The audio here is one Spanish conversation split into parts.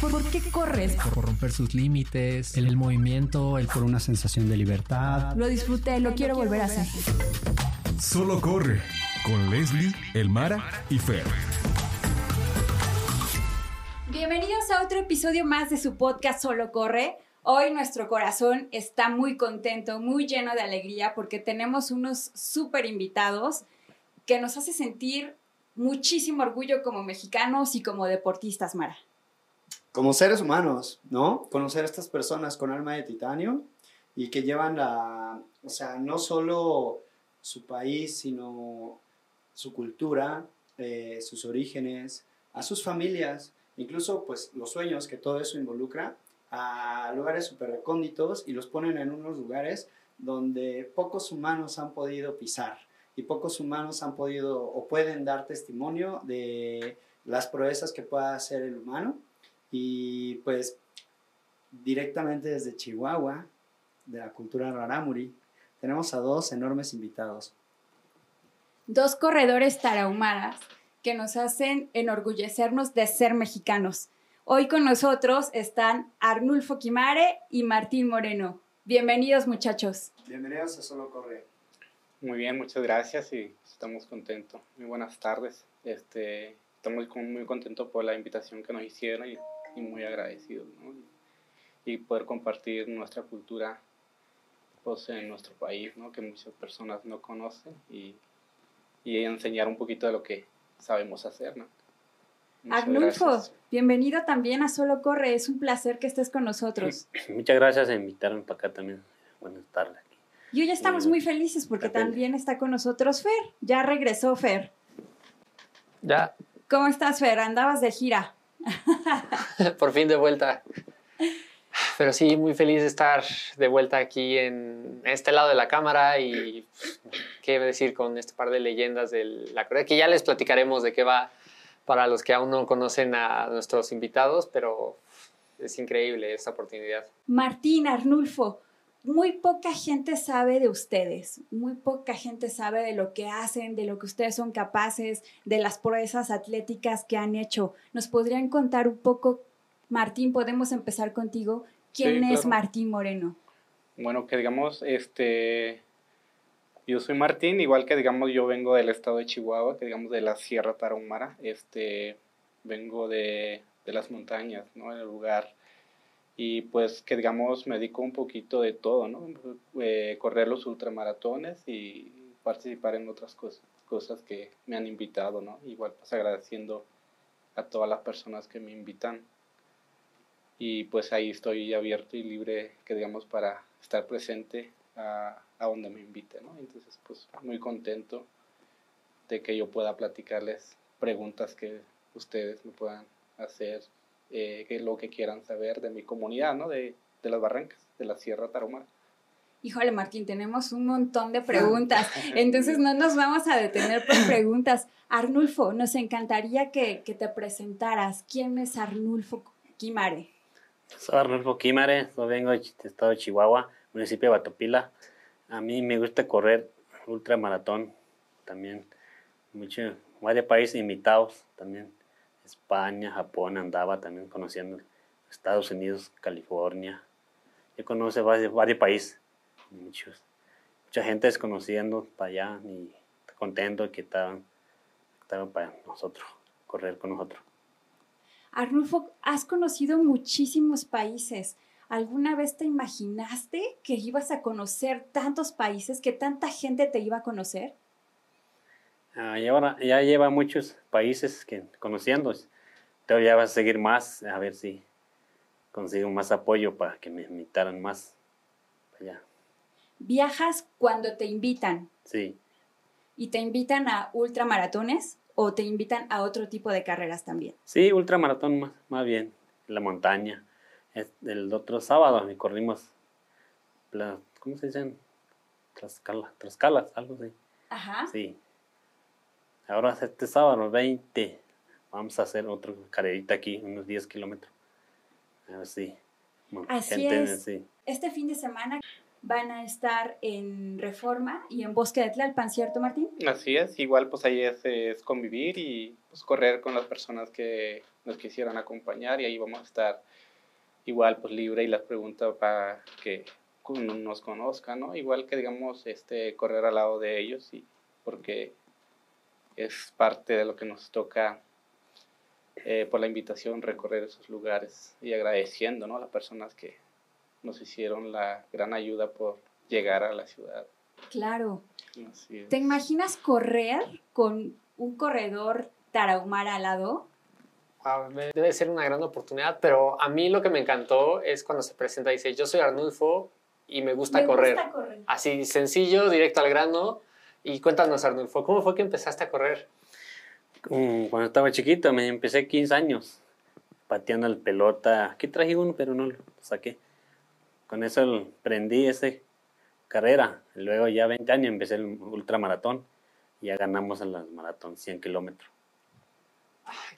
¿Por, qué corres? Por romper sus límites, el, movimiento, el por una sensación de libertad. Lo disfruté, lo, quiero, volver a hacer. Solo corre con Leslie, Elmara y Fer. Bienvenidos a otro episodio más de su podcast Solo corre. Hoy nuestro corazón está muy contento, muy lleno de alegría porque tenemos unos súper invitados que nos hace sentir muchísimo orgullo como mexicanos y como deportistas, Mara. Como seres humanos, ¿no? Conocer a estas personas con alma de titanio y que llevan la, o sea, no solo su país, sino su cultura, eh, sus orígenes, a sus familias, incluso pues los sueños que todo eso involucra, a lugares súper recónditos y los ponen en unos lugares donde pocos humanos han podido pisar y pocos humanos han podido o pueden dar testimonio de las proezas que pueda hacer el humano. Y pues directamente desde Chihuahua, de la cultura rarámuri, tenemos a dos enormes invitados. Dos corredores tarahumaras que nos hacen enorgullecernos de ser mexicanos. Hoy con nosotros están Arnulfo Quimare y Martín Moreno. Bienvenidos muchachos. Bienvenidos a Solo Corre. Muy bien, muchas gracias y estamos contentos. Muy buenas tardes. Este, estamos muy contentos por la invitación que nos hicieron y, muy agradecidos. ¿no? Y, poder compartir nuestra cultura pues, en nuestro país, ¿no? que muchas personas no conocen y, y enseñar un poquito de lo que sabemos hacer. ¿no? Arnulfo, bienvenido también a Solo Corre. Es un placer que estés con nosotros. Muchas gracias por invitarme para acá también. Buenas tardes. Y hoy estamos muy felices porque también está con nosotros Fer. Ya regresó Fer. Ya. ¿Cómo estás, Fer? Andabas de gira. Por fin de vuelta. Pero sí, muy feliz de estar de vuelta aquí en este lado de la cámara y qué decir con este par de leyendas de la Corea, que ya les platicaremos de qué va para los que aún no conocen a nuestros invitados, pero es increíble esta oportunidad. Martín Arnulfo, muy poca gente sabe de ustedes, muy poca gente sabe de lo que hacen, de lo que ustedes son capaces, de las proezas atléticas que han hecho. ¿Nos podrían contar un poco, Martín, podemos empezar contigo? ¿Quién es Martín Moreno? Bueno, que digamos, este, yo soy Martín, igual que digamos yo vengo del estado de Chihuahua, que digamos de la Sierra Tarahumara, este, vengo de, de las montañas, ¿no? El lugar y pues que digamos me dedico un poquito de todo, ¿no? Eh, correr los ultramaratones y participar en otras cosas, cosas que me han invitado, ¿no? Igual pues agradeciendo a todas las personas que me invitan y pues ahí estoy abierto y libre, que digamos, para estar presente a, a donde me invite, ¿no? Entonces pues muy contento de que yo pueda platicarles preguntas que ustedes me puedan hacer eh, que lo que quieran saber de mi comunidad, ¿no? De, de las Barrancas, de la Sierra Tarahumara. Híjole, Martín, tenemos un montón de preguntas, entonces no nos vamos a detener por preguntas. Arnulfo, nos encantaría que, que te presentaras. ¿Quién es Arnulfo Quimare? Soy Arnulfo Quimare, yo vengo del estado de Chihuahua, municipio de Batopila. A mí me gusta correr ultramaratón, también mucho, varios países invitados también. España, Japón, andaba también conociendo Estados Unidos, California. Yo conoce varios, países, muchos, mucha gente desconociendo para allá y contento que estaban, estaban para nosotros, correr con nosotros. Arnulfo, has conocido muchísimos países. ¿Alguna vez te imaginaste que ibas a conocer tantos países, que tanta gente te iba a conocer? Ah, ahora ya lleva muchos países que conociendo. Pero ya vas a seguir más, a ver si consigo más apoyo para que me invitaran más allá. ¿Viajas cuando te invitan? Sí. ¿Y te invitan a ultramaratones o te invitan a otro tipo de carreras también? Sí, ultramaratón más, más bien, en la montaña. El otro sábado me corrimos, ¿cómo se dicen? Trascala, trascalas, algo así. Ajá. Sí, Ahora este sábado 20 vamos a hacer otra carrerita aquí, unos 10 kilómetros. A ver si. Así es. Este fin de semana van a estar en Reforma y en Bosque de Tlalpan, ¿cierto, Martín? Así es, igual pues ahí es, es convivir y pues correr con las personas que nos quisieran acompañar y ahí vamos a estar igual pues libre y las preguntas para que nos conozcan, ¿no? Igual que digamos este correr al lado de ellos y porque es parte de lo que nos toca eh, por la invitación recorrer esos lugares y agradeciendo ¿no? a las personas que nos hicieron la gran ayuda por llegar a la ciudad. Claro. Así es. ¿Te imaginas correr con un corredor tarahumara al lado? Wow, debe ser una gran oportunidad, pero a mí lo que me encantó es cuando se presenta y dice, yo soy Arnulfo y me gusta Me correr. gusta correr. Así, sencillo, directo al grano. Y cuéntanos, Arnulfo, ¿cómo fue que empezaste a correr? Mm, Cuando estaba chiquito, me empecé 15 años pateando la pelota. Aquí traje uno, pero no lo saqué. Con eso prendí esa carrera. Luego ya 20 años empecé el ultramaratón. Ya ganamos en las maratón 100 kilómetros.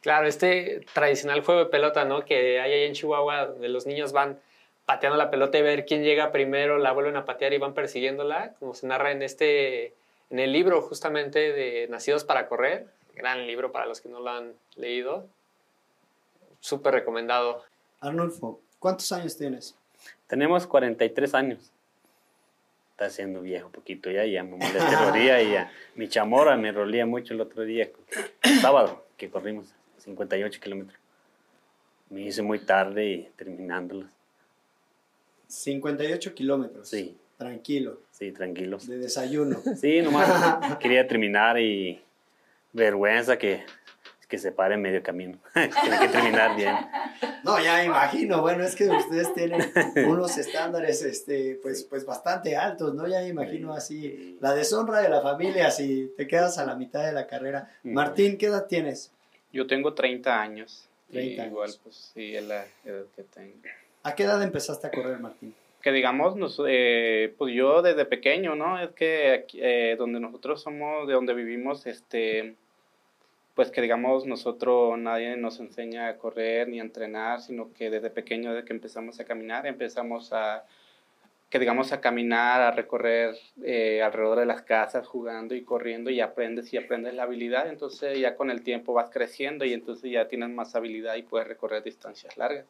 Claro, este tradicional juego de pelota, ¿no? Que hay ahí en Chihuahua, donde los niños van pateando la pelota y ver quién llega primero, la vuelven a patear y van persiguiéndola, como se narra en este, en el libro justamente de Nacidos para Correr, gran libro para los que no lo han leído, súper recomendado. Arnulfo, ¿cuántos años tienes? Tenemos 43 años. Está siendo viejo poquito ya, ya me molesta el día y ya. Mi chamora me rolía mucho el otro día, sábado, que corrimos 58 kilómetros. Me hice muy tarde y terminándolos. 58 kilómetros. Sí, Tranquilo, sí, tranquilos. de desayuno. Sí, nomás quería terminar y vergüenza que, que se pare en medio camino. Tiene que terminar bien. No, ya me imagino, bueno, es que ustedes tienen unos estándares, este, pues, pues bastante altos, ¿no? Ya me imagino así, la deshonra de la familia, si te quedas a la mitad de la carrera. Martín, ¿qué edad tienes? Yo tengo 30 años. 30 y igual años. pues sí, es la edad que tengo. ¿A qué edad empezaste a correr, Martín? Que digamos, nos, eh, pues yo desde pequeño, ¿no? Es que aquí, eh, donde nosotros somos, de donde vivimos, este, pues que digamos, nosotros nadie nos enseña a correr ni a entrenar, sino que desde pequeño, desde que empezamos a caminar, empezamos a, que digamos, a caminar, a recorrer eh, alrededor de las casas, jugando y corriendo, y aprendes y aprendes la habilidad, entonces ya con el tiempo vas creciendo y entonces ya tienes más habilidad y puedes recorrer distancias largas.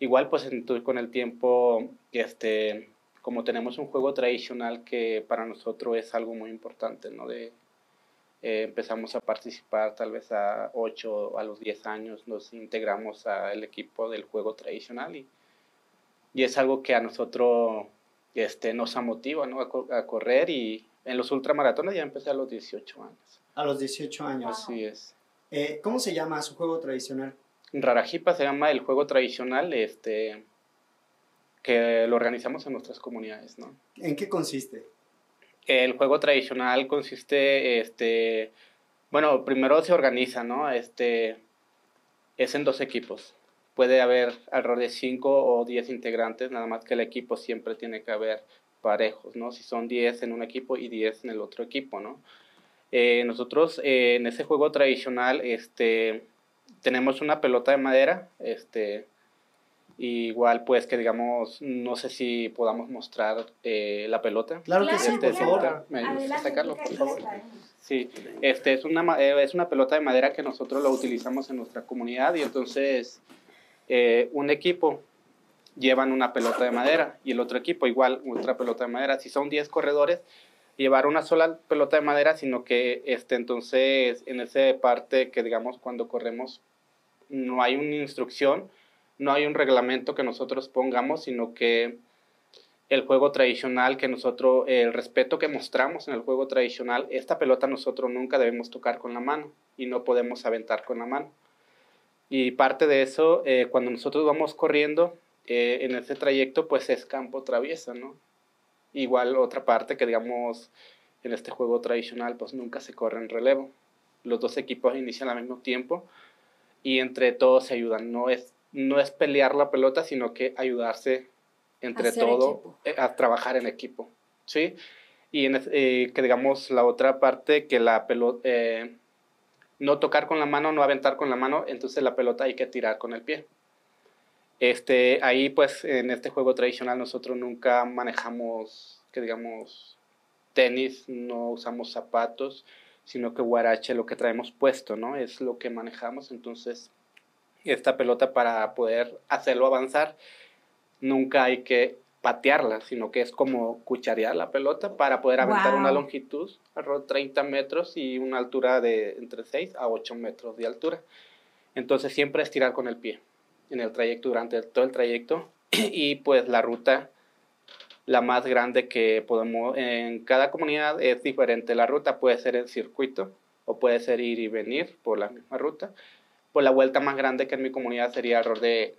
Igual, pues entonces, con el tiempo, este, como tenemos un juego tradicional que para nosotros es algo muy importante, ¿no? De, eh, empezamos a participar tal vez a 8, a los 10 años, nos integramos al equipo del juego tradicional y, y es algo que a nosotros este, nos motiva ¿no? a, a correr y en los ultramaratones ya empecé a los 18 años. A los 18 años. Así es. Eh, ¿Cómo se llama su juego tradicional? Rarajipa se llama el juego tradicional este, que lo organizamos en nuestras comunidades, ¿no? ¿En qué consiste? El juego tradicional consiste, este, bueno, primero se organiza, ¿no? Este, es en dos equipos. Puede haber alrededor de 5 o 10 integrantes, nada más que el equipo siempre tiene que haber parejos, ¿no? Si son 10 en un equipo y 10 en el otro equipo, ¿no? Eh, nosotros eh, en ese juego tradicional, este, tenemos una pelota de madera, este, igual pues que digamos, no sé si podamos mostrar eh, la pelota. Claro que sí, Este, por favor. ¿Me ayudas a Adelante, sacarlo, que por favor? traemos. Sí, este es una, ma- eh, es una pelota de madera que nosotros lo utilizamos en nuestra comunidad y entonces eh, un equipo llevan una pelota de madera y el otro equipo igual otra pelota de madera. Si son 10 corredores, llevar una sola pelota de madera, sino que este, entonces en esa parte que digamos cuando corremos no hay una instrucción, no hay un reglamento que nosotros pongamos, sino que el juego tradicional que nosotros, el respeto que mostramos en el juego tradicional, esta pelota nosotros nunca debemos tocar con la mano y no podemos aventar con la mano. Y parte de eso, eh, cuando nosotros vamos corriendo eh, en ese trayecto, pues es campo traviesa, ¿no? Igual otra parte que digamos en este juego tradicional, pues nunca se corre en relevo. Los dos equipos inician al mismo tiempo y entre todos se ayudan. No es, no es pelear la pelota, sino que ayudarse entre todo equipo. eh, a trabajar en equipo, ¿sí? Y en, eh, que digamos la otra parte, que la pelota, no tocar con la mano, no aventar con la mano, entonces la pelota hay que tirar con el pie. Este, ahí pues en este juego tradicional nosotros nunca manejamos, que digamos, tenis, no usamos zapatos, sino que guarache lo que traemos puesto, ¿no? Es lo que manejamos, entonces esta pelota para poder hacerlo avanzar, nunca hay que patearla, sino que es como cucharear la pelota para poder aventar una longitud, alrededor de 30 metros y una altura de entre 6 a 8 metros de altura. Entonces siempre estirar con el pie en el trayecto, durante todo el trayecto. Y pues la ruta, la más grande que podemos, en cada comunidad es diferente. La ruta puede ser en circuito o puede ser ir y venir por la misma ruta. Pues la vuelta más grande que en mi comunidad sería alrededor de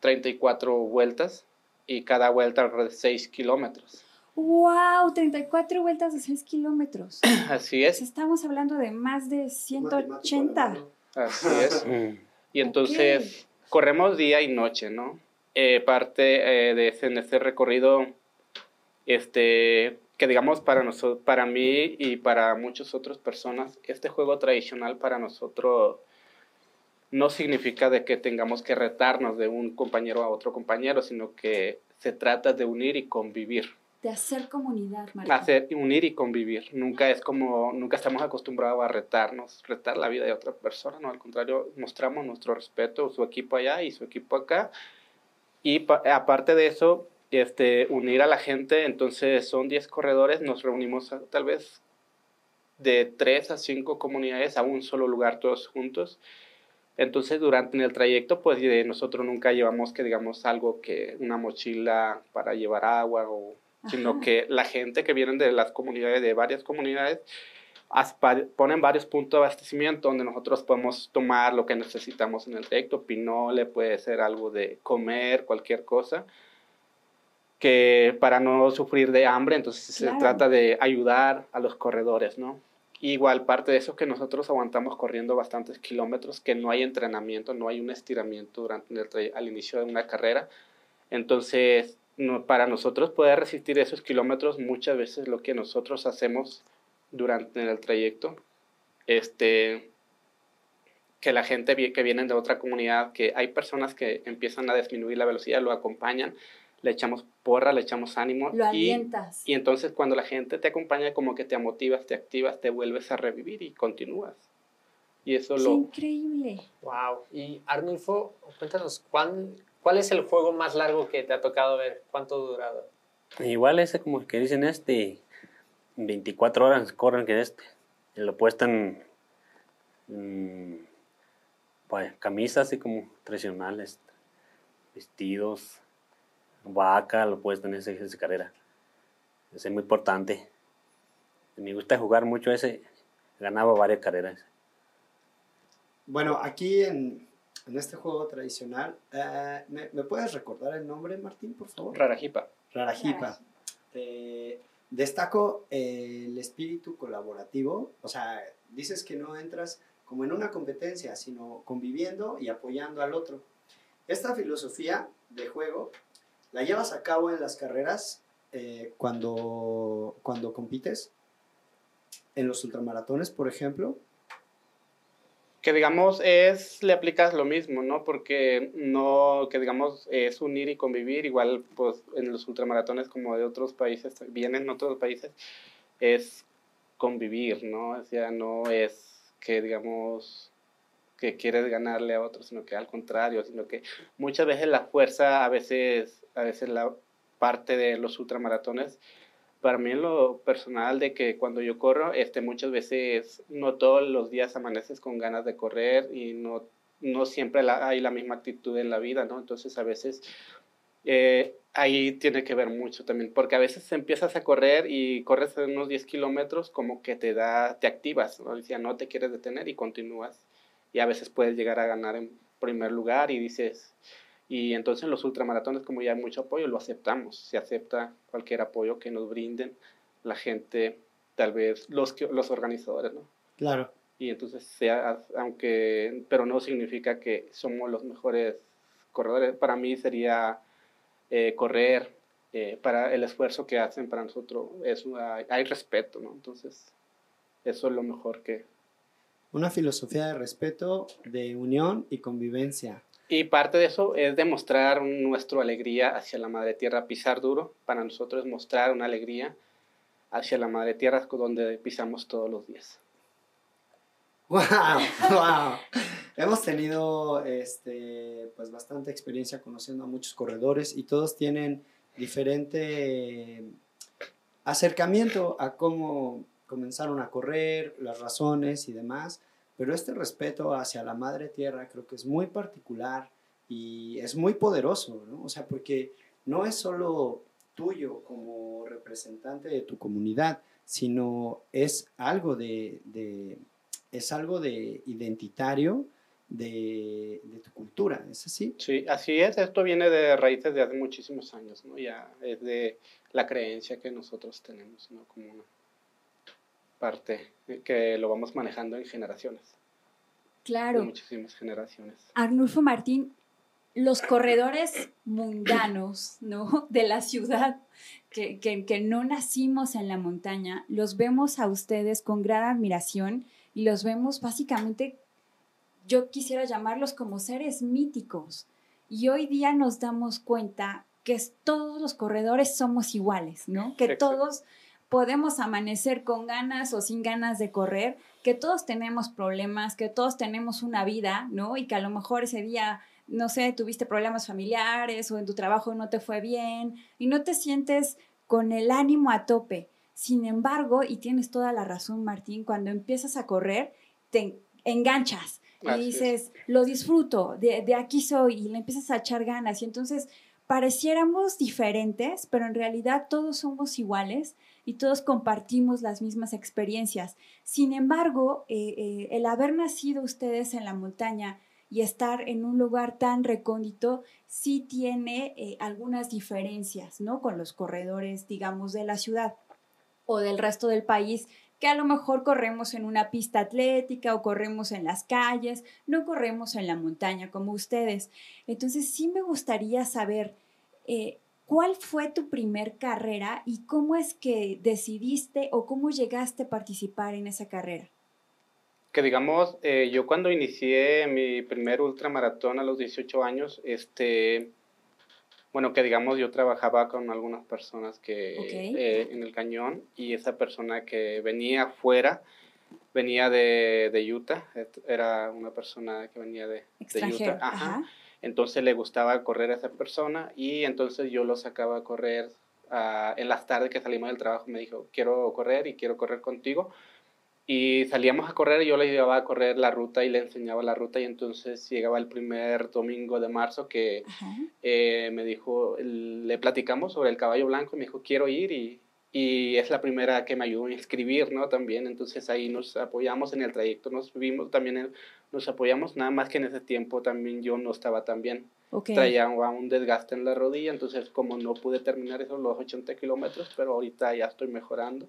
34 vueltas y cada vuelta alrededor de 6 kilómetros. ¡Wow! 34 vueltas de 6 kilómetros. Así Pues es, estamos hablando de más de 180. así es. Mm. Y entonces corremos día y noche, ¿no? Eh, parte eh, de ese, en ese recorrido, este, que digamos para nosotros, para mí y para muchas otras personas, este juego tradicional para nosotros no significa de que tengamos que retarnos de un compañero a otro compañero, sino que se trata de unir y convivir. De hacer comunidad, Marco. Hacer, unir y convivir. Nunca es como, nunca estamos acostumbrados a retarnos, retar la vida de otra persona, no, al contrario, mostramos nuestro respeto, su equipo allá y su equipo acá. Y pa- aparte de eso, este, unir a la gente, entonces son 10 corredores, nos reunimos a- tal vez de 3 a 5 comunidades a un solo lugar todos juntos. Entonces, durante en el trayecto, pues nosotros nunca llevamos que digamos algo que una mochila para llevar agua o sino que la gente que vienen de las comunidades, de varias comunidades, ponen varios puntos de abastecimiento donde nosotros podemos tomar lo que necesitamos en el trayecto, pinole, puede ser algo de comer, cualquier cosa, que para no sufrir de hambre, entonces Claro. se trata de ayudar a los corredores, ¿no? Igual parte de eso que nosotros aguantamos corriendo bastantes kilómetros, que no hay entrenamiento, no hay un estiramiento durante el al inicio de una carrera. Entonces, no, para nosotros poder resistir esos kilómetros, muchas veces lo que nosotros hacemos durante el trayecto, este, que la gente que viene de otra comunidad, que hay personas que empiezan a disminuir la velocidad, lo acompañan, le echamos porra, le echamos ánimo Lo y, alientas. y entonces cuando la gente te acompaña como que te motivas, te activas, te vuelves a revivir y continúas. Y eso Qué lo... increíble. Wow. Y Arnulfo, cuéntanos, ¿cuán, ¿cuál es el juego más largo que te ha tocado ver? ¿Cuánto ha durado? Igual ese como que dicen este, 24 horas corren que este. Y lo puestan mm, pues, camisas así como tradicionales, vestidos, vaca, lo puestan en esa, esa carrera. Ese es muy importante. Me gusta jugar mucho ese, ganaba varias carreras. Bueno, aquí en, en este juego tradicional, eh, ¿me, me puedes recordar el nombre, Martín, por favor? Rarajipa. Rarajipa. Eh, destaco eh, el espíritu colaborativo, o sea, dices que no entras como en una competencia, sino conviviendo y apoyando al otro. Esta filosofía de juego la llevas a cabo en las carreras eh, cuando, cuando compites, en los ultramaratones, por ejemplo. Que digamos es le aplicas lo mismo no porque no que digamos es unir y convivir igual pues en los ultramaratones como de otros países vienen otros países es convivir no o sea no es que digamos que quieres ganarle a otro sino que al contrario sino que muchas veces la fuerza a veces a veces la parte de los ultramaratones para mí en lo personal de que cuando yo corro, este, muchas veces no todos los días amaneces con ganas de correr y no, no siempre la- hay la misma actitud en la vida, ¿no? Entonces a veces eh, ahí tiene que ver mucho también, porque a veces empiezas a correr y corres unos 10 kilómetros como que te da, te activas, ¿no? Decía, no te quieres detener y continúas. Y a veces puedes llegar a ganar en primer lugar y dices, y entonces en los ultramaratones, como ya hay mucho apoyo, lo aceptamos. Se acepta cualquier apoyo que nos brinden la gente, tal vez los, los organizadores, ¿no? Claro. Y entonces, sea, aunque, pero no significa que somos los mejores corredores. Para mí sería eh, correr eh, para el esfuerzo que hacen para nosotros. Es, una- hay respeto, ¿no? Entonces, eso es lo mejor que... Una filosofía de respeto, de unión y convivencia. Y parte de eso es demostrar nuestra alegría hacia la Madre Tierra, pisar duro. Para nosotros es mostrar una alegría hacia la Madre Tierra donde pisamos todos los días. ¡Wow! ¡Wow! Hemos tenido este, pues bastante experiencia conociendo a muchos corredores y todos tienen diferente acercamiento a cómo comenzaron a correr, las razones y demás, pero este respeto hacia la madre tierra creo que es muy particular y es muy poderoso, ¿no? O sea, porque no es solo tuyo como representante de tu comunidad, sino es algo de, de es algo de identitario de, de, tu cultura, ¿es así? Sí, así es. Esto viene de raíces de hace muchísimos años, ¿no? Ya es de la creencia que nosotros tenemos, ¿no? Como una parte que lo vamos manejando en generaciones. Claro. En muchísimas generaciones. Arnulfo Martín, los corredores mundanos, ¿no? De la ciudad, que, que, que no nacimos en la montaña, los vemos a ustedes con gran admiración y los vemos básicamente yo quisiera llamarlos como seres míticos. Y hoy día nos damos cuenta que todos los corredores somos iguales, ¿no? Que todos podemos amanecer con ganas o sin ganas de correr, que todos tenemos problemas, que todos tenemos una vida, ¿no? Y que a lo mejor ese día, no sé, tuviste problemas familiares o en tu trabajo no te fue bien y no te sientes con el ánimo a tope. Sin embargo, y tienes toda la razón, Martín, cuando empiezas a correr, te enganchas y dices, lo disfruto, de, de, aquí soy, y le empiezas a echar ganas. Y entonces pareciéramos diferentes, pero en realidad todos somos iguales y todos compartimos las mismas experiencias. Sin embargo, eh, eh, el haber nacido ustedes en la montaña y estar en un lugar tan recóndito sí tiene eh, algunas diferencias, ¿no? Con los corredores, digamos, de la ciudad o del resto del país que a lo mejor corremos en una pista atlética o corremos en las calles, no corremos en la montaña como ustedes. Entonces sí me gustaría saber cuál fue tu primer carrera y cómo es que decidiste o cómo llegaste a participar en esa carrera. Que digamos, eh, yo cuando inicié mi primer ultramaratón a los 18 años, este, bueno, que digamos yo trabajaba con algunas personas que eh, en el cañón y esa persona que venía afuera venía de, de, Utah, era una persona que venía de, de Utah. Ajá. Entonces le gustaba correr a esa persona y entonces yo lo sacaba a correr uh, en las tardes que salimos del trabajo. Me dijo, quiero correr y quiero correr contigo. Y salíamos a correr y yo le llevaba a correr la ruta y le enseñaba la ruta y entonces llegaba el primer domingo de marzo que eh, me dijo, le platicamos sobre el caballo blanco y me dijo, quiero ir y, y, es la primera que me ayudó a inscribir, ¿no? También, entonces ahí nos apoyamos en el trayecto, nos vimos también, nos apoyamos, nada más que en ese tiempo también yo no estaba tan bien. Traía un desgaste en la rodilla, entonces como no pude terminar esos los 80 kilómetros, pero ahorita ya estoy mejorando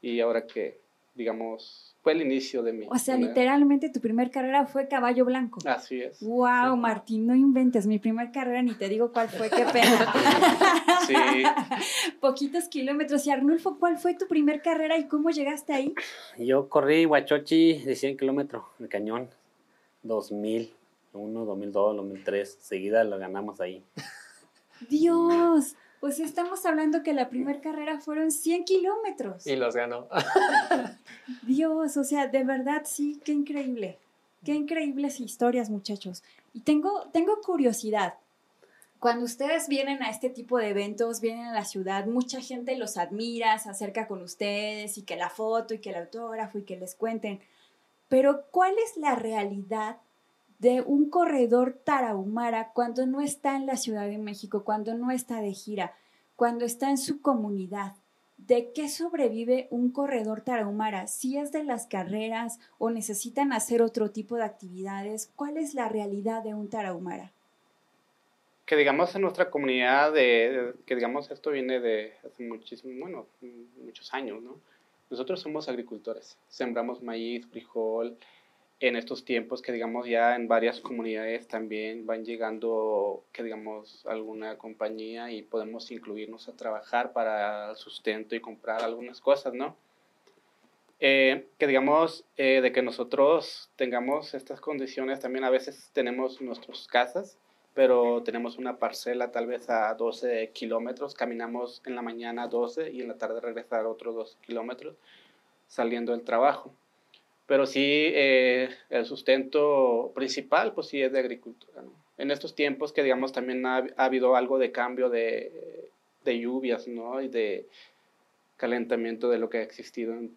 y ahora que digamos, fue el inicio de mi. O sea, literalmente tu primer carrera fue caballo blanco. Así es. Wow, Martín, no inventes. Mi primer carrera ni te digo cuál fue, qué pena. sí. Poquitos kilómetros. Y Arnulfo, ¿cuál fue tu primer carrera y cómo llegaste ahí? Yo corrí Huachochi de 100 kilómetros, el cañón, 2001, 2002, 2003. Seguida lo ganamos ahí. Dios. Pues estamos hablando que la primera carrera fueron 100 kilómetros. Y los ganó. Dios, o sea, de verdad sí, qué increíble. Qué increíbles historias, muchachos. Y tengo, tengo curiosidad. Cuando ustedes vienen a este tipo de eventos, vienen a la ciudad, mucha gente los admira, se acerca con ustedes y que la foto y que el autógrafo y que les cuenten. Pero ¿cuál es la realidad de un corredor tarahumara cuando no está en la Ciudad de México, cuando no está de gira, cuando está en su comunidad. ¿De qué sobrevive un corredor tarahumara? Si es de las carreras o necesitan hacer otro tipo de actividades, ¿cuál es la realidad de un tarahumara? Que digamos en nuestra comunidad, de, que digamos esto viene de hace muchísimo, bueno, muchos años, ¿no? Nosotros somos agricultores, sembramos maíz, frijol, en estos tiempos que digamos ya en varias comunidades también van llegando que digamos alguna compañía y podemos incluirnos a trabajar para el sustento y comprar algunas cosas, ¿no? Eh, que digamos, eh, de que nosotros tengamos estas condiciones, también a veces tenemos nuestras casas, pero tenemos una parcela tal vez a 12 kilómetros, caminamos en la mañana 12 y en la tarde regresar otros 12 kilómetros saliendo del trabajo. Pero sí, eh, el sustento principal, pues sí es de agricultura. ¿no? En estos tiempos que, digamos, también ha, ha habido algo de cambio de, de, lluvias, ¿no? Y de calentamiento de lo que ha existido en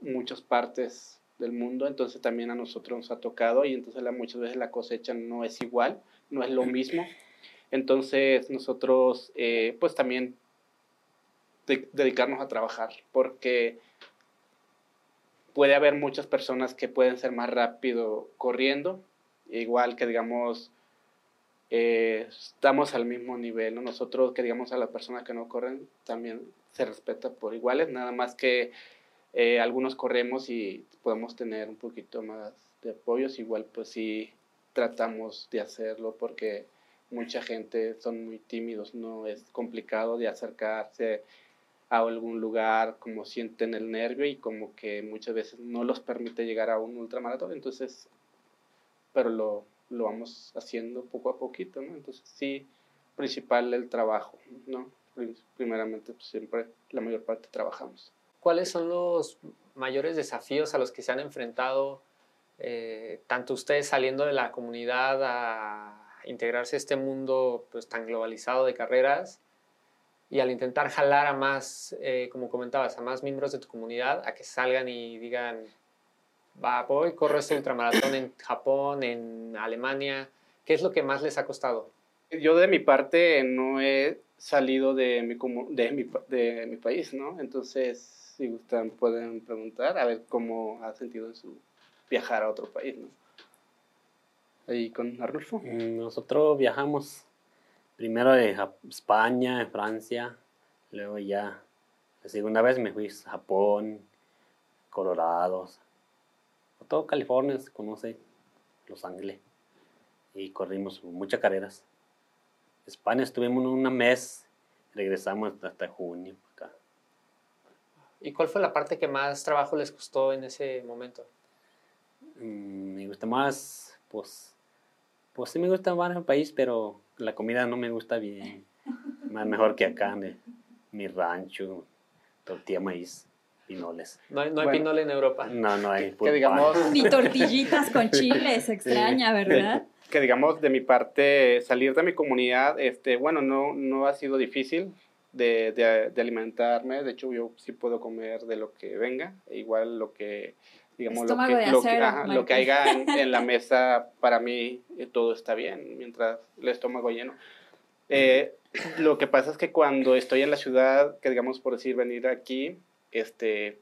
muchas partes del mundo, entonces también a nosotros nos ha tocado y entonces la, muchas veces la cosecha no es igual, no es lo mismo. Entonces nosotros, eh, pues también de, dedicarnos a trabajar, porque puede haber muchas personas que pueden ser más rápido corriendo, igual que digamos, eh, estamos al mismo nivel, ¿no? Nosotros que digamos a las personas que no corren también se respeta por iguales, nada más que eh, algunos corremos y podemos tener un poquito más de apoyos, igual pues sí tratamos de hacerlo porque mucha gente son muy tímidos, no es complicado de acercarse a algún lugar, como sienten el nervio y como que muchas veces no los permite llegar a un ultramaratón, entonces, pero lo, lo vamos haciendo poco a poquito, ¿no? Entonces sí, principal el trabajo, ¿no? Primeramente, pues, siempre la mayor parte trabajamos. ¿Cuáles son los mayores desafíos a los que se han enfrentado eh, tanto ustedes saliendo de la comunidad a integrarse a este mundo pues, tan globalizado de carreras y al intentar jalar a más, eh, como comentabas, a más miembros de tu comunidad a que salgan y digan, va, voy, corro este ultramaratón en Japón, en Alemania, ¿qué es lo que más les ha costado? Yo de mi parte no he salido de mi, de mi, de mi país, ¿no? Entonces, si gustan, pueden preguntar a ver cómo ha sentido en su viajar a otro país, ¿no? Ahí con Arnulfo. Mm, nosotros viajamos primero de España, Francia, luego ya la segunda vez me fui a Japón, Colorado, todo California se conoce, Los Ángeles, y corrimos muchas carreras. España estuvimos un mes, regresamos hasta junio acá. ¿Y cuál fue la parte que más trabajo les costó en ese momento? Mm, me gusta más, pues, pues sí me gusta más el país, pero la comida no me gusta bien. Más mejor que acá, mi rancho, tortilla maíz, pinoles. No hay, no hay pinole en Europa. No, no hay. Que digamos, Ni tortillitas con chile, se extraña, ¿verdad? que digamos de mi parte salir de mi comunidad, este, bueno, no, no ha sido difícil de, de, de alimentarme. De hecho, yo sí puedo comer de lo que venga, igual lo que digamos, lo que, lo, que, acero, ajá, lo que haya en, en la mesa, para mí eh, todo está bien, mientras el estómago lleno. Eh, lo que pasa es que cuando estoy en la ciudad, que digamos por decir venir aquí, este,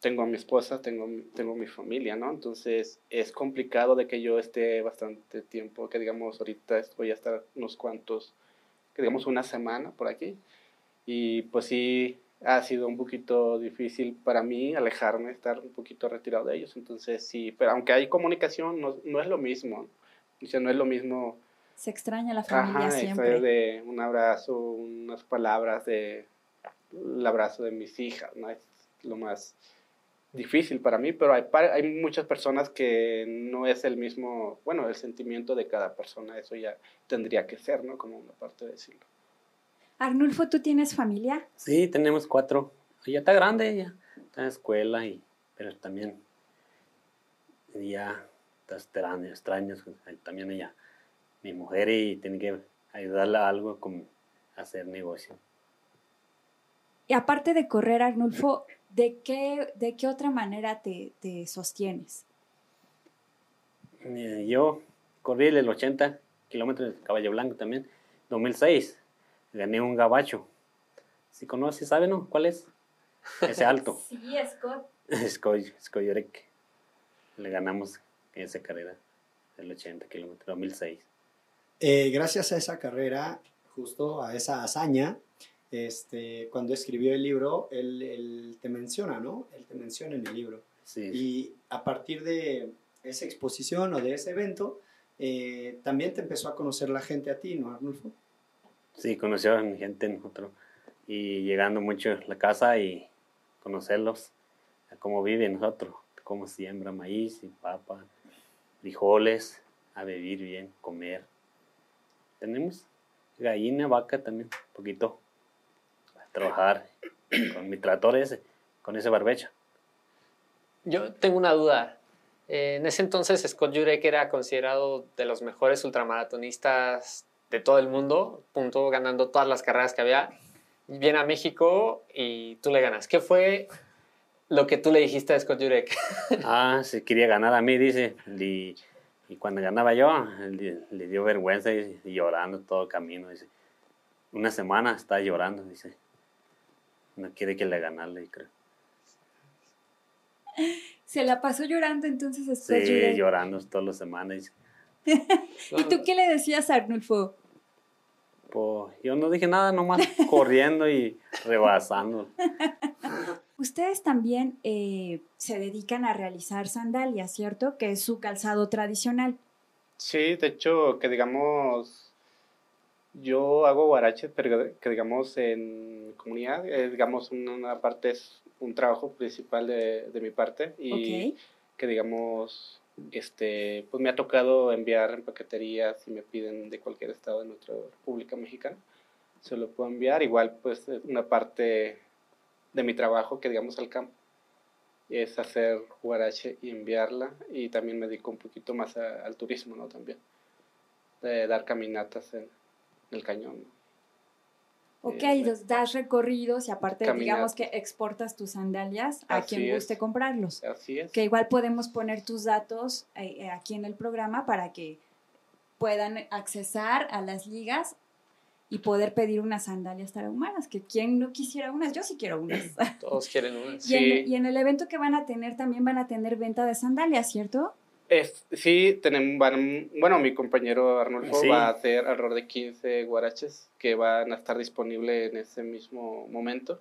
tengo a mi esposa, tengo, tengo mi familia, ¿no? Entonces es complicado de que yo esté bastante tiempo, que digamos ahorita voy a estar unos cuantos, que digamos una semana por aquí. Y pues sí, ha sido un poquito difícil para mí alejarme, estar un poquito retirado de ellos. Entonces sí, pero aunque hay comunicación, no, no es lo mismo. O sea, no es lo mismo Se extraña la familia Ajá, siempre. de un abrazo, unas palabras de el abrazo de mis hijas, ¿no? Es lo más difícil para mí, pero hay, hay muchas personas que no es el mismo, bueno, el sentimiento de cada persona, eso ya tendría que ser, ¿no? Como una parte de decirlo. Arnulfo, ¿tú tienes familia? Sí, tenemos cuatro. Ya está grande, ya está en escuela, y, pero también ya está extraño. También ella, mi mujer, y tiene que ayudarla a algo como hacer negocio. Y aparte de correr, Arnulfo, ¿de qué, de qué otra manera te, te sostienes? Eh, Yo corrí el 80 kilómetros de Caballo Blanco también, 2006. Gané un gabacho. Si conoces, ¿sabe no? ¿Cuál es? Ese alto. Sí, Scott. Escoy, Escoyorec. Le ganamos en esa carrera del 80 kilómetros, 2006. Eh, gracias a esa carrera, justo a esa hazaña, este, cuando escribió el libro, él, él te menciona, ¿no? Él te menciona en el libro. Sí, Y a partir de esa exposición o de ese evento, eh, también te empezó a conocer la gente a ti, ¿no, Arnulfo? Sí, conoció a gente nosotros. Y llegando mucho a la casa y conocerlos, a cómo vive nosotros, cómo siembra maíz y papa, frijoles, a vivir bien, comer. Tenemos gallina, vaca también, un poquito, a trabajar con mi tractor ese, con ese barbecho. Yo tengo una duda. Eh, en ese entonces Scott Jurek era considerado de los mejores ultramaratonistas de todo el mundo, punto ganando todas las carreras que había. Viene a México y tú le ganas. ¿Qué fue lo que tú le dijiste a Scott Jurek? Ah, se quería ganar a mí, dice. Y, y cuando ganaba yo, le, le dio vergüenza y, y llorando todo el camino. Dice, una semana está llorando, dice. No quiere que le ganarle, creo. Se la pasó llorando entonces Sí, después. Jurek. llorando todas las semanas. Dice, ¿Y tú qué le decías a Arnulfo? Pues yo no dije nada, nomás corriendo y rebasando. Ustedes también eh, se dedican a realizar sandalias, ¿cierto? Que es su calzado tradicional. Sí, de hecho, que digamos, yo hago guaraches, pero que digamos en comunidad, eh, digamos una, una parte es un trabajo principal de, de mi parte y Ok. que digamos, este, pues me ha tocado enviar en paqueterías si me piden de cualquier estado de nuestra República Mexicana, se lo puedo enviar, igual pues es una parte de mi trabajo que digamos al campo es hacer guarache y enviarla y también me dedico un poquito más al turismo, ¿no? También, de dar caminatas en, el cañón. Ok, Eh, los das recorridos y aparte digamos que exportas tus sandalias a Así quien es. guste comprarlos. Así es. Que igual podemos poner tus datos eh, eh, aquí en el programa para que puedan accesar a las ligas y poder pedir unas sandalias tarahumanas, que quien no quisiera unas, yo sí quiero unas. Todos quieren una. y, en, Sí. y en el evento que van a tener también van a tener venta de sandalias, ¿cierto? Es, sí, tenemos, van- bueno, mi compañero Arnulfo Sí. va a hacer alrededor de 15 guaraches que van a estar disponibles en ese mismo momento,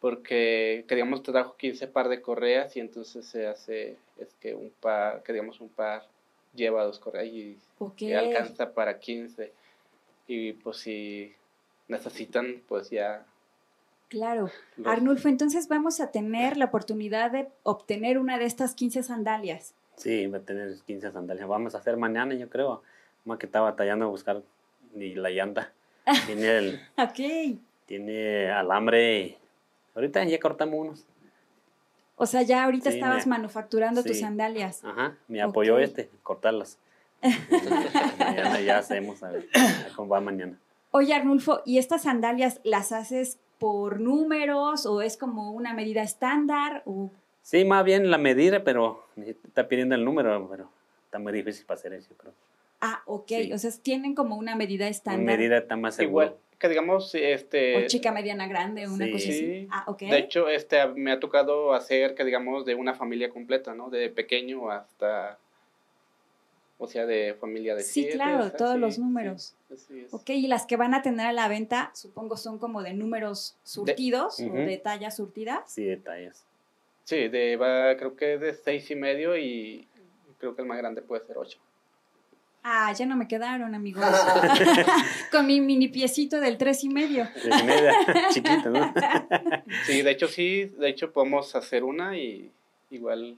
porque, que digamos, trajo 15 par de correas y entonces se hace, es que un par, que digamos, un par lleva dos correas y y alcanza para 15. Y pues si necesitan, pues ya... Claro. los- Arnulfo, entonces vamos a tener la oportunidad de obtener una de estas 15 sandalias. Sí, va a tener 15 sandalias. Vamos a hacer mañana, yo creo. Más que está batallando a buscar ni la llanta. Tiene, el, Ok. tiene alambre. Ahorita ya cortamos unos. O sea, ya ahorita Sí, estabas me- manufacturando tus sandalias. Ajá, me apoyó este, cortarlas. mañana ya hacemos a ver, cómo va mañana. Oye, Arnulfo, ¿y estas sandalias las haces por números o es como una medida estándar? O... Sí, más bien la medida, pero está pidiendo el número, pero está muy difícil para hacer eso, creo. Ah, ok. Sí. O sea, tienen como una medida estándar. medida está más segura. Igual, que digamos, este... O chica, mediana, grande, una Sí. cosa así. Sí. Ah, ok. De hecho, este, me ha tocado hacer, que digamos, de una familia completa, ¿no? De pequeño hasta... O sea, de familia de Sí, siete, claro, o sea, todos sí, los sí, números. así es. Ok, y las que van a tener a la venta, supongo son como de números surtidos o Ujú. de talla surtida. Sí, detalles. Sí, de, va, creo que de seis y medio y creo que el más grande puede ser ocho. Ah, ya no me quedaron, amigos. Con mi mini piecito del tres y medio. Tres y media, chiquito, ¿no? Sí, de hecho sí, de hecho podemos hacer una y igual...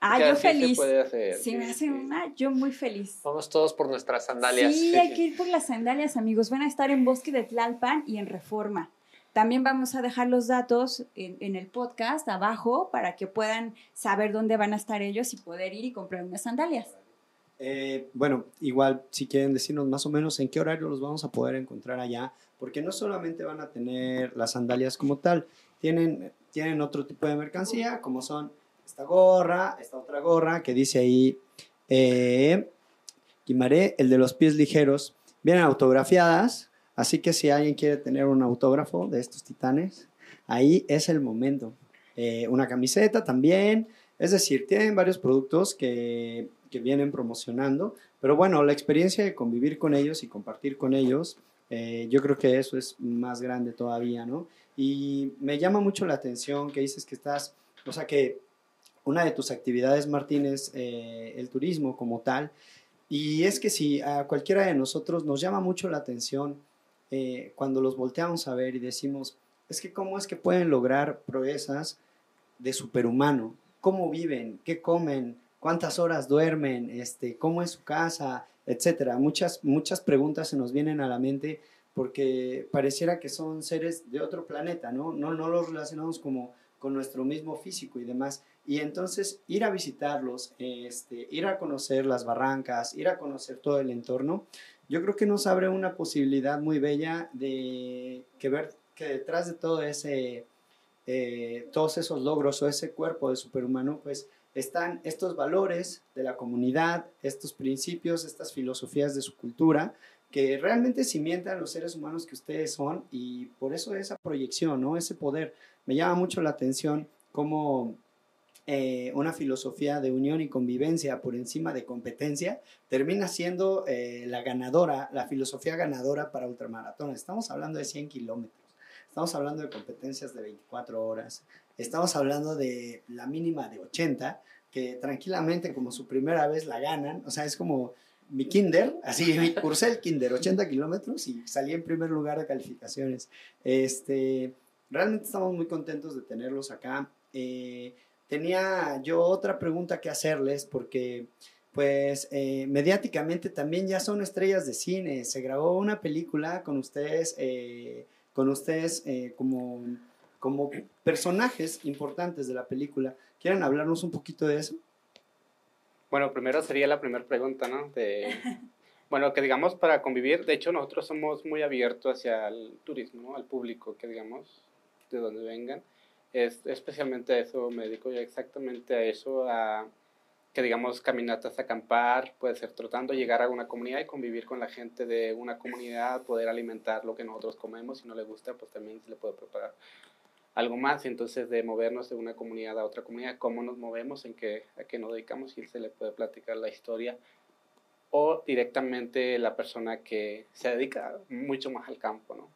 Ah, yo sí se feliz. puede hacer, Si sí, me hacen sí. una, yo muy feliz. Vamos todos por nuestras sandalias. Sí, hay que ir por las sandalias, amigos. Van a estar en Bosque de Tlalpan y en Reforma. También vamos a dejar los datos en, el podcast abajo para que puedan saber dónde van a estar ellos y poder ir y comprar unas sandalias. Eh, bueno, igual si quieren decirnos más o menos en qué horario los vamos a poder encontrar allá, porque no solamente van a tener las sandalias como tal, tienen, tienen otro tipo de mercancía, como son esta gorra, esta otra gorra que dice ahí, eh, Guimaré, el de los pies ligeros, vienen autografiadas, así que si alguien quiere tener un autógrafo de estos titanes, ahí es el momento. Eh, una camiseta también, es decir, tienen varios productos que, que vienen promocionando, pero bueno, la experiencia de convivir con ellos y compartir con ellos, eh, yo creo que eso es más grande todavía, ¿no? Y me llama mucho la atención que dices que estás, o sea, que una de tus actividades, Martín, es eh, el turismo como tal. Y es que si a cualquiera de nosotros nos llama mucho la atención eh, cuando los volteamos a ver y decimos, es que cómo es que pueden lograr proezas de superhumano. ¿Cómo viven? ¿Qué comen? ¿Cuántas horas duermen? Este, ¿Cómo es su casa? Etcétera. Muchas, muchas preguntas se nos vienen a la mente porque pareciera que son seres de otro planeta, ¿no? No, no los relacionamos como con nuestro mismo físico y demás. Y entonces ir a visitarlos, este, ir a conocer las barrancas, ir a conocer todo el entorno, yo creo que nos abre una posibilidad muy bella de que ver que detrás de todo ese, eh, todos esos logros o ese cuerpo de superhumano, pues están estos valores de la comunidad, estos principios, estas filosofías de su cultura, que realmente cimientan los seres humanos que ustedes son y por eso esa proyección, ¿no? Ese poder. Me llama mucho la atención cómo eh, una filosofía de unión y convivencia por encima de competencia termina siendo eh, la ganadora, la filosofía ganadora para ultramaratones. Estamos hablando de 100 kilómetros. Estamos hablando de competencias de 24 horas. Estamos hablando de la mínima de 80, que tranquilamente como su primera vez la ganan. O sea, es como mi kinder, así cursé el kinder, 80 kilómetros y salí en primer lugar de calificaciones. Este, realmente estamos muy contentos de tenerlos acá. Eh, tenía yo otra pregunta que hacerles porque pues eh, mediáticamente también ya son estrellas de cine. Se grabó una película con ustedes eh, con ustedes eh, como, como personajes importantes de la película. ¿Quieren hablarnos un poquito de eso? Bueno, primero sería la primera pregunta, ¿no? De, bueno, que digamos para convivir, de hecho nosotros somos muy abiertos hacia el turismo, al público, que digamos, de donde vengan. Es, especialmente eso me dedico exactamente a eso, a que digamos caminatas acampar, puede ser trotando, llegar a una comunidad y convivir con la gente de una comunidad, poder alimentar lo que nosotros comemos, si no le gusta, pues también se le puede preparar algo más, entonces de movernos de una comunidad a otra comunidad, cómo nos movemos, en qué, a qué nos dedicamos, y se le puede platicar la historia, o directamente la persona que se dedica mucho más al campo, ¿no?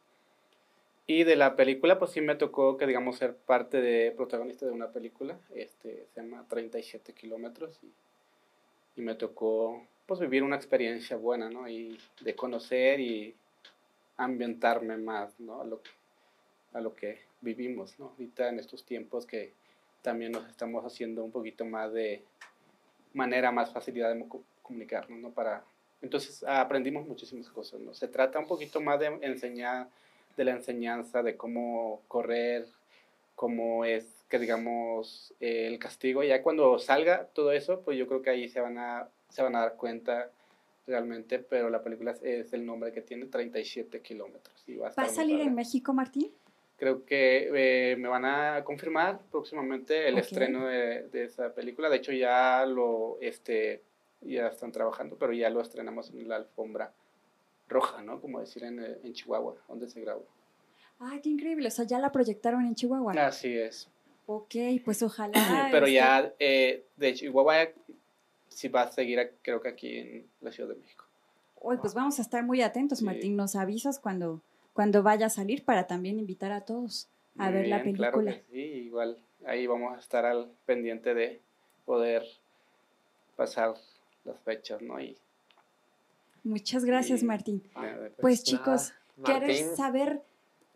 Y de la película, pues sí me tocó que, digamos, ser parte de protagonista de una película, este, se llama 37 kilómetros, y, me tocó, pues, vivir una experiencia buena, ¿no? Y de conocer y ambientarme más, ¿no? A lo, a lo que vivimos, ¿no? Ahorita en estos tiempos que también nos estamos haciendo un poquito más de manera, más facilidad de comunicarnos, ¿no? Para, entonces aprendimos muchísimas cosas, ¿no? Se trata un poquito más de enseñar de la enseñanza, de cómo correr, cómo es que digamos el castigo. Ya cuando salga todo eso, pues yo creo que ahí se van a, se van a dar cuenta realmente, pero la película es el nombre que tiene 37 kilómetros. va a, salir en México, Martín? Creo que eh, me van a confirmar próximamente el estreno de, de, esa película. De hecho, ya lo este, ya están trabajando, pero ya lo estrenamos en la alfombra roja, ¿no? Como decir en, eh, en Chihuahua, donde se grabó. Ay, qué increíble. O sea, ya la proyectaron en Chihuahua. Así es. Ok, pues ojalá. Pero ya eh, de Chihuahua sí va a seguir, creo que aquí en la Ciudad de México. Uy, pues vamos a estar muy atentos, Martín. Nos avisas cuando, cuando vaya a salir para también invitar a todos a ver la película. Claro que sí, igual ahí vamos a estar al pendiente de poder pasar las fechas, ¿no? Y Muchas gracias, Martín. pues, pues chicos, ¿quieres saber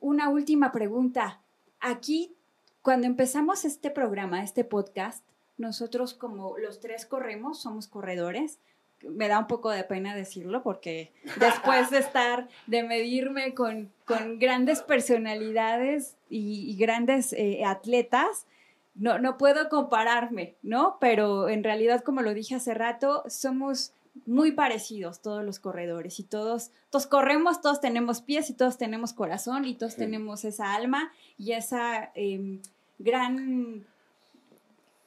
una última pregunta? Aquí, cuando empezamos este programa, este podcast, nosotros como los tres corremos, somos corredores. Me da un poco de pena decirlo porque después de estar, de medirme con, con grandes personalidades y, grandes eh, atletas, no, no puedo compararme, ¿no? Pero en realidad, como lo dije hace rato, somos muy parecidos todos los corredores y todos, todos corremos, todos tenemos pies y todos tenemos corazón y todos tenemos esa alma y esa em, gran,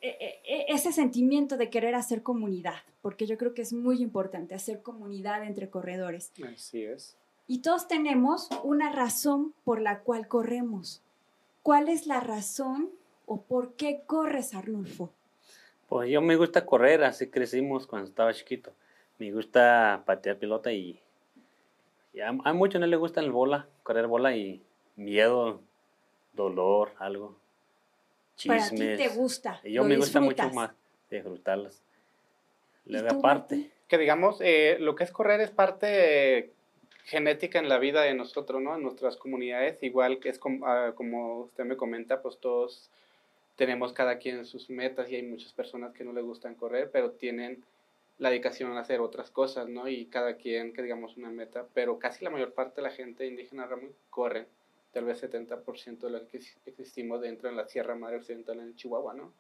e, e, e, ese sentimiento de querer hacer comunidad, porque yo creo que es muy importante hacer comunidad entre corredores. Así es. Y todos tenemos una razón por la cual corremos. ¿Cuál es la razón o por qué corres, Arnulfo? Pues yo me gusta correr, así crecimos cuando estaba chiquito me gusta patear pelota y, a, muchos no les gusta el bola, correr bola y miedo, dolor, algo. Chismes. Para ti te gusta. Y yo me gusta mucho más disfrutarlas. Luego aparte. Que digamos, eh, lo que es correr es parte genética en la vida de nosotros, ¿no? En nuestras comunidades, igual que es como, ah, como usted me comenta, pues todos tenemos cada quien sus metas y hay muchas personas que no les gustan correr, pero tienen la dedicación a hacer otras cosas, ¿no? Y cada quien que digamos una meta, pero casi la mayor parte de la gente indígena Ramón corre, tal vez 70% de los que existimos dentro de la Sierra Madre Occidental en Chihuahua, ¿no?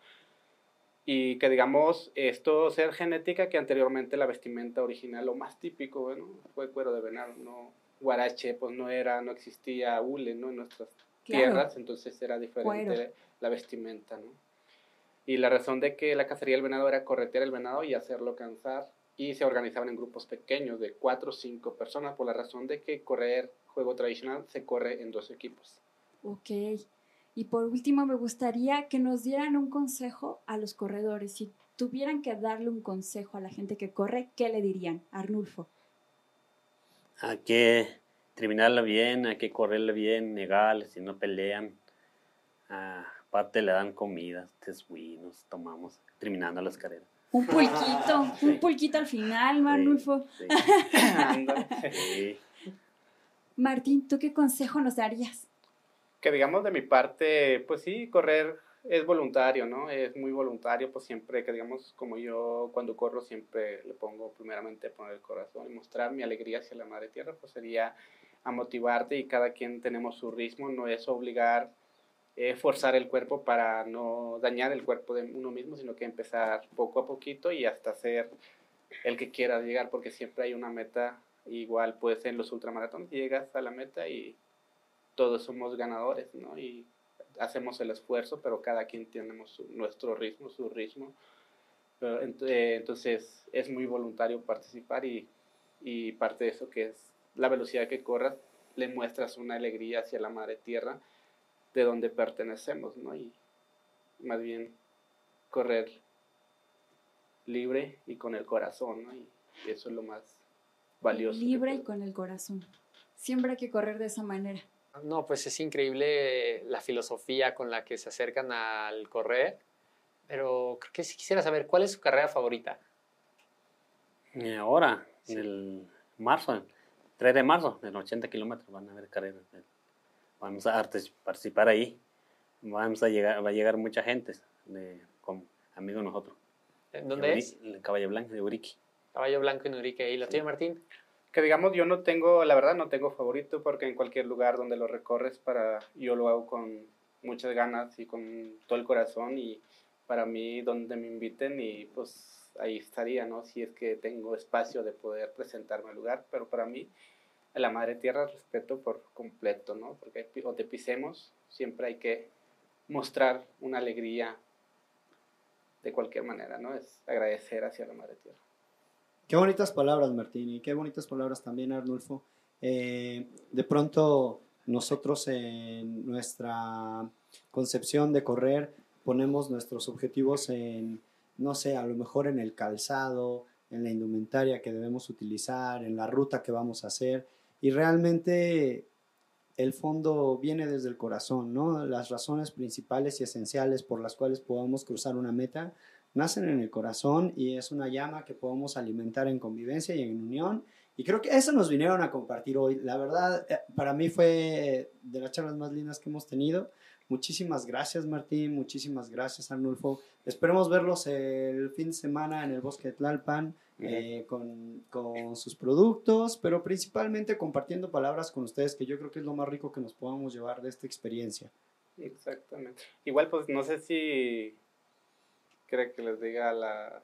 Y que digamos, esto ser genética que anteriormente la vestimenta original, lo más típico, bueno, fue cuero de venado, ¿no? Guarache, pues no era, no existía hule, ¿no? En nuestras tierras, entonces era diferente la vestimenta, ¿no? Y la razón de que la cacería del venado era corretear el venado y hacerlo cansar. Y se organizaban en grupos pequeños de cuatro o cinco personas por la razón de que correr juego tradicional se corre en dos equipos. Ok. Y por último, me gustaría que nos dieran un consejo a los corredores. Si tuvieran que darle un consejo a la gente que corre, ¿qué le dirían? Arnulfo. Hay que terminarla bien, hay que correrla bien, legal, si no pelean. Ah, aparte le dan comida, nos tomamos, terminando las carreras. Un pulquito, un pulquito al final, Marnulfo. Martín, ¿tú qué consejo nos darías? Que digamos de mi parte, pues sí, correr es voluntario, ¿no? Es muy voluntario, pues siempre que digamos, como yo cuando corro siempre le pongo primeramente poner el corazón y mostrar mi alegría hacia la madre tierra, pues sería a motivarte y cada quien tenemos su ritmo, no es obligar eh, forzar el cuerpo para no dañar el cuerpo de uno mismo, sino que empezar poco a poquito y hasta ser el que quiera llegar, porque siempre hay una meta, igual puede ser en los ultramaratones, llegas a la meta y todos somos ganadores, ¿no? Y hacemos el esfuerzo, pero cada quien tenemos nuestro ritmo, su ritmo. Eh, entonces es muy voluntario participar y, y parte de eso que es la velocidad que corras, le muestras una alegría hacia la madre tierra de donde pertenecemos, ¿no? Y más bien correr libre y con el corazón, ¿no? Y eso es lo más valioso. Libre y con el corazón. Siempre hay que correr de esa manera. No, pues es increíble la filosofía con la que se acercan al correr, pero creo que sí quisiera saber cuál es su carrera favorita. Ahora, en el marzo, 3 de marzo, en 80 kilómetros van a haber carreras vamos a participar ahí. Vamos a llegar, va a llegar mucha gente de, como amigos nosotros. ¿Dónde es? En Caballo Blanco de Urique. Caballo Blanco en Urique. ¿Y la tuya, Martín? Que digamos, yo no tengo, la verdad no tengo favorito porque en cualquier lugar donde lo recorres, para, yo lo hago con muchas ganas y con todo el corazón y para mí donde me inviten y pues ahí estaría, ¿no? Si es que tengo espacio de poder presentarme al lugar, pero para mí la madre tierra respeto por completo, ¿no? Porque donde pisemos siempre hay que mostrar una alegría de cualquier manera, ¿no? Es agradecer hacia la madre tierra. Qué bonitas palabras, Martín, y qué bonitas palabras también, Arnulfo. Eh, de pronto nosotros en nuestra concepción de correr ponemos nuestros objetivos en, no sé, a lo mejor en el calzado, en la indumentaria que debemos utilizar, en la ruta que vamos a hacer, y realmente el fondo viene desde el corazón, ¿no? Las razones principales y esenciales por las cuales podamos cruzar una meta nacen en el corazón y es una llama que podemos alimentar en convivencia y en unión. Y creo que eso nos vinieron a compartir hoy. La verdad, eh, para mí fue de las charlas más lindas que hemos tenido. Muchísimas gracias, Martín. Muchísimas gracias, Arnulfo. Esperemos verlos el fin de semana en el bosque de Tlalpan. Eh, con, con, sus productos, pero principalmente compartiendo palabras con ustedes, que yo creo que es lo más rico que nos podamos llevar de esta experiencia. Exactamente. Igual, pues no sé si cree que les diga la,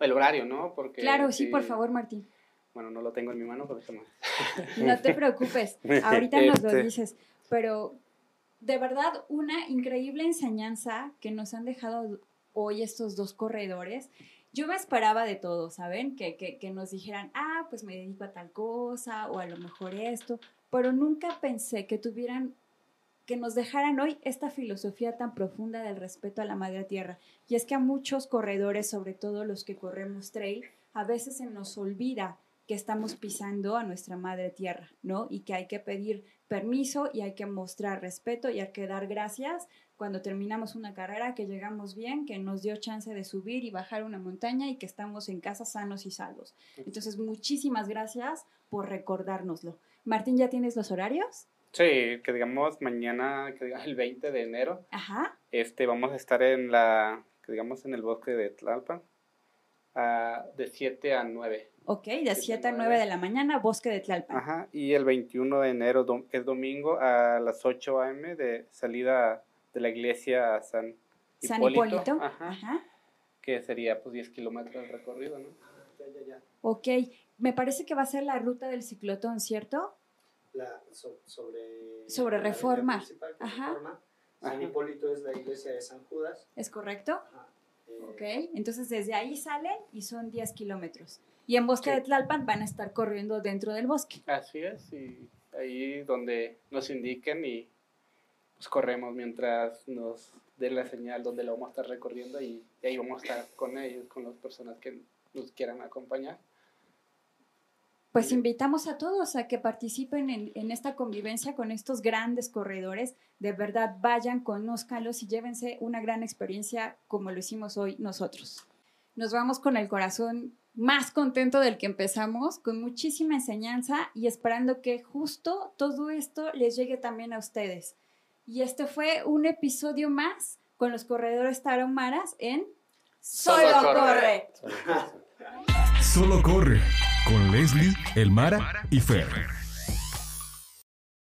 el horario, ¿no? Porque claro, sí, por favor, Martín. Bueno, no lo tengo en mi mano, pero más. No te preocupes, ahorita nos lo este. dices, pero de verdad una increíble enseñanza que nos han dejado hoy estos dos corredores yo me esperaba de todo, ¿saben? Que, que, nos dijeran, ah, pues me dedico a tal cosa o a lo mejor esto, pero nunca pensé que tuvieran, que nos dejaran hoy esta filosofía tan profunda del respeto a la madre tierra. Y es que a muchos corredores, sobre todo los que corremos trail, a veces se nos olvida que estamos pisando a nuestra madre tierra, ¿no? Y que hay que pedir permiso y hay que mostrar respeto y hay que dar gracias cuando terminamos una carrera, que llegamos bien, que nos dio chance de subir y bajar una montaña y que estamos en casa sanos y salvos. Entonces, muchísimas gracias por recordárnoslo. Martín, ¿ya tienes los horarios? Sí, que digamos mañana, que digamos el 20 de enero, Ajá. este, vamos a estar en la, que digamos en el bosque de Tlalpan, ah, de 7 a 9. Ok, de Siete, 7 a nueve. 9 de la mañana, Bosque de Tlalpan. Ajá, y el 21 de enero, que es domingo, a las 8 a.m. de salida de la iglesia a San Hipólito. San Hipólito. Ajá, Ajá. que sería pues 10 kilómetros de recorrido, ¿no? Ya, ya, ya. Ok, me parece que va a ser la ruta del ciclotón, ¿cierto? La- so- sobre, Sobre Reforma. Ajá. Reforma. San Ajá. Hipólito es la iglesia de San Judas. ¿Es correcto? Ajá. Eh, Ok, entonces desde ahí salen y son 10 kilómetros. Y en Bosque Sí. de Tlalpan van a estar corriendo dentro del bosque. Así es, y ahí donde nos indiquen y pues corremos mientras nos den la señal donde lo vamos a estar recorriendo y, y ahí vamos a estar con ellos, con las personas que nos quieran acompañar. Pues invitamos a todos a que participen en, en esta convivencia con estos grandes corredores. De verdad, vayan, conózcanlos y llévense una gran experiencia como lo hicimos hoy nosotros. Nos vamos con el corazón más contento del que empezamos, con muchísima enseñanza y esperando que justo todo esto les llegue también a ustedes. Y este fue un episodio más con los corredores tarahumaras en Solo Solo corre. corre. Solo corre con Leslie, Elmara y Fer.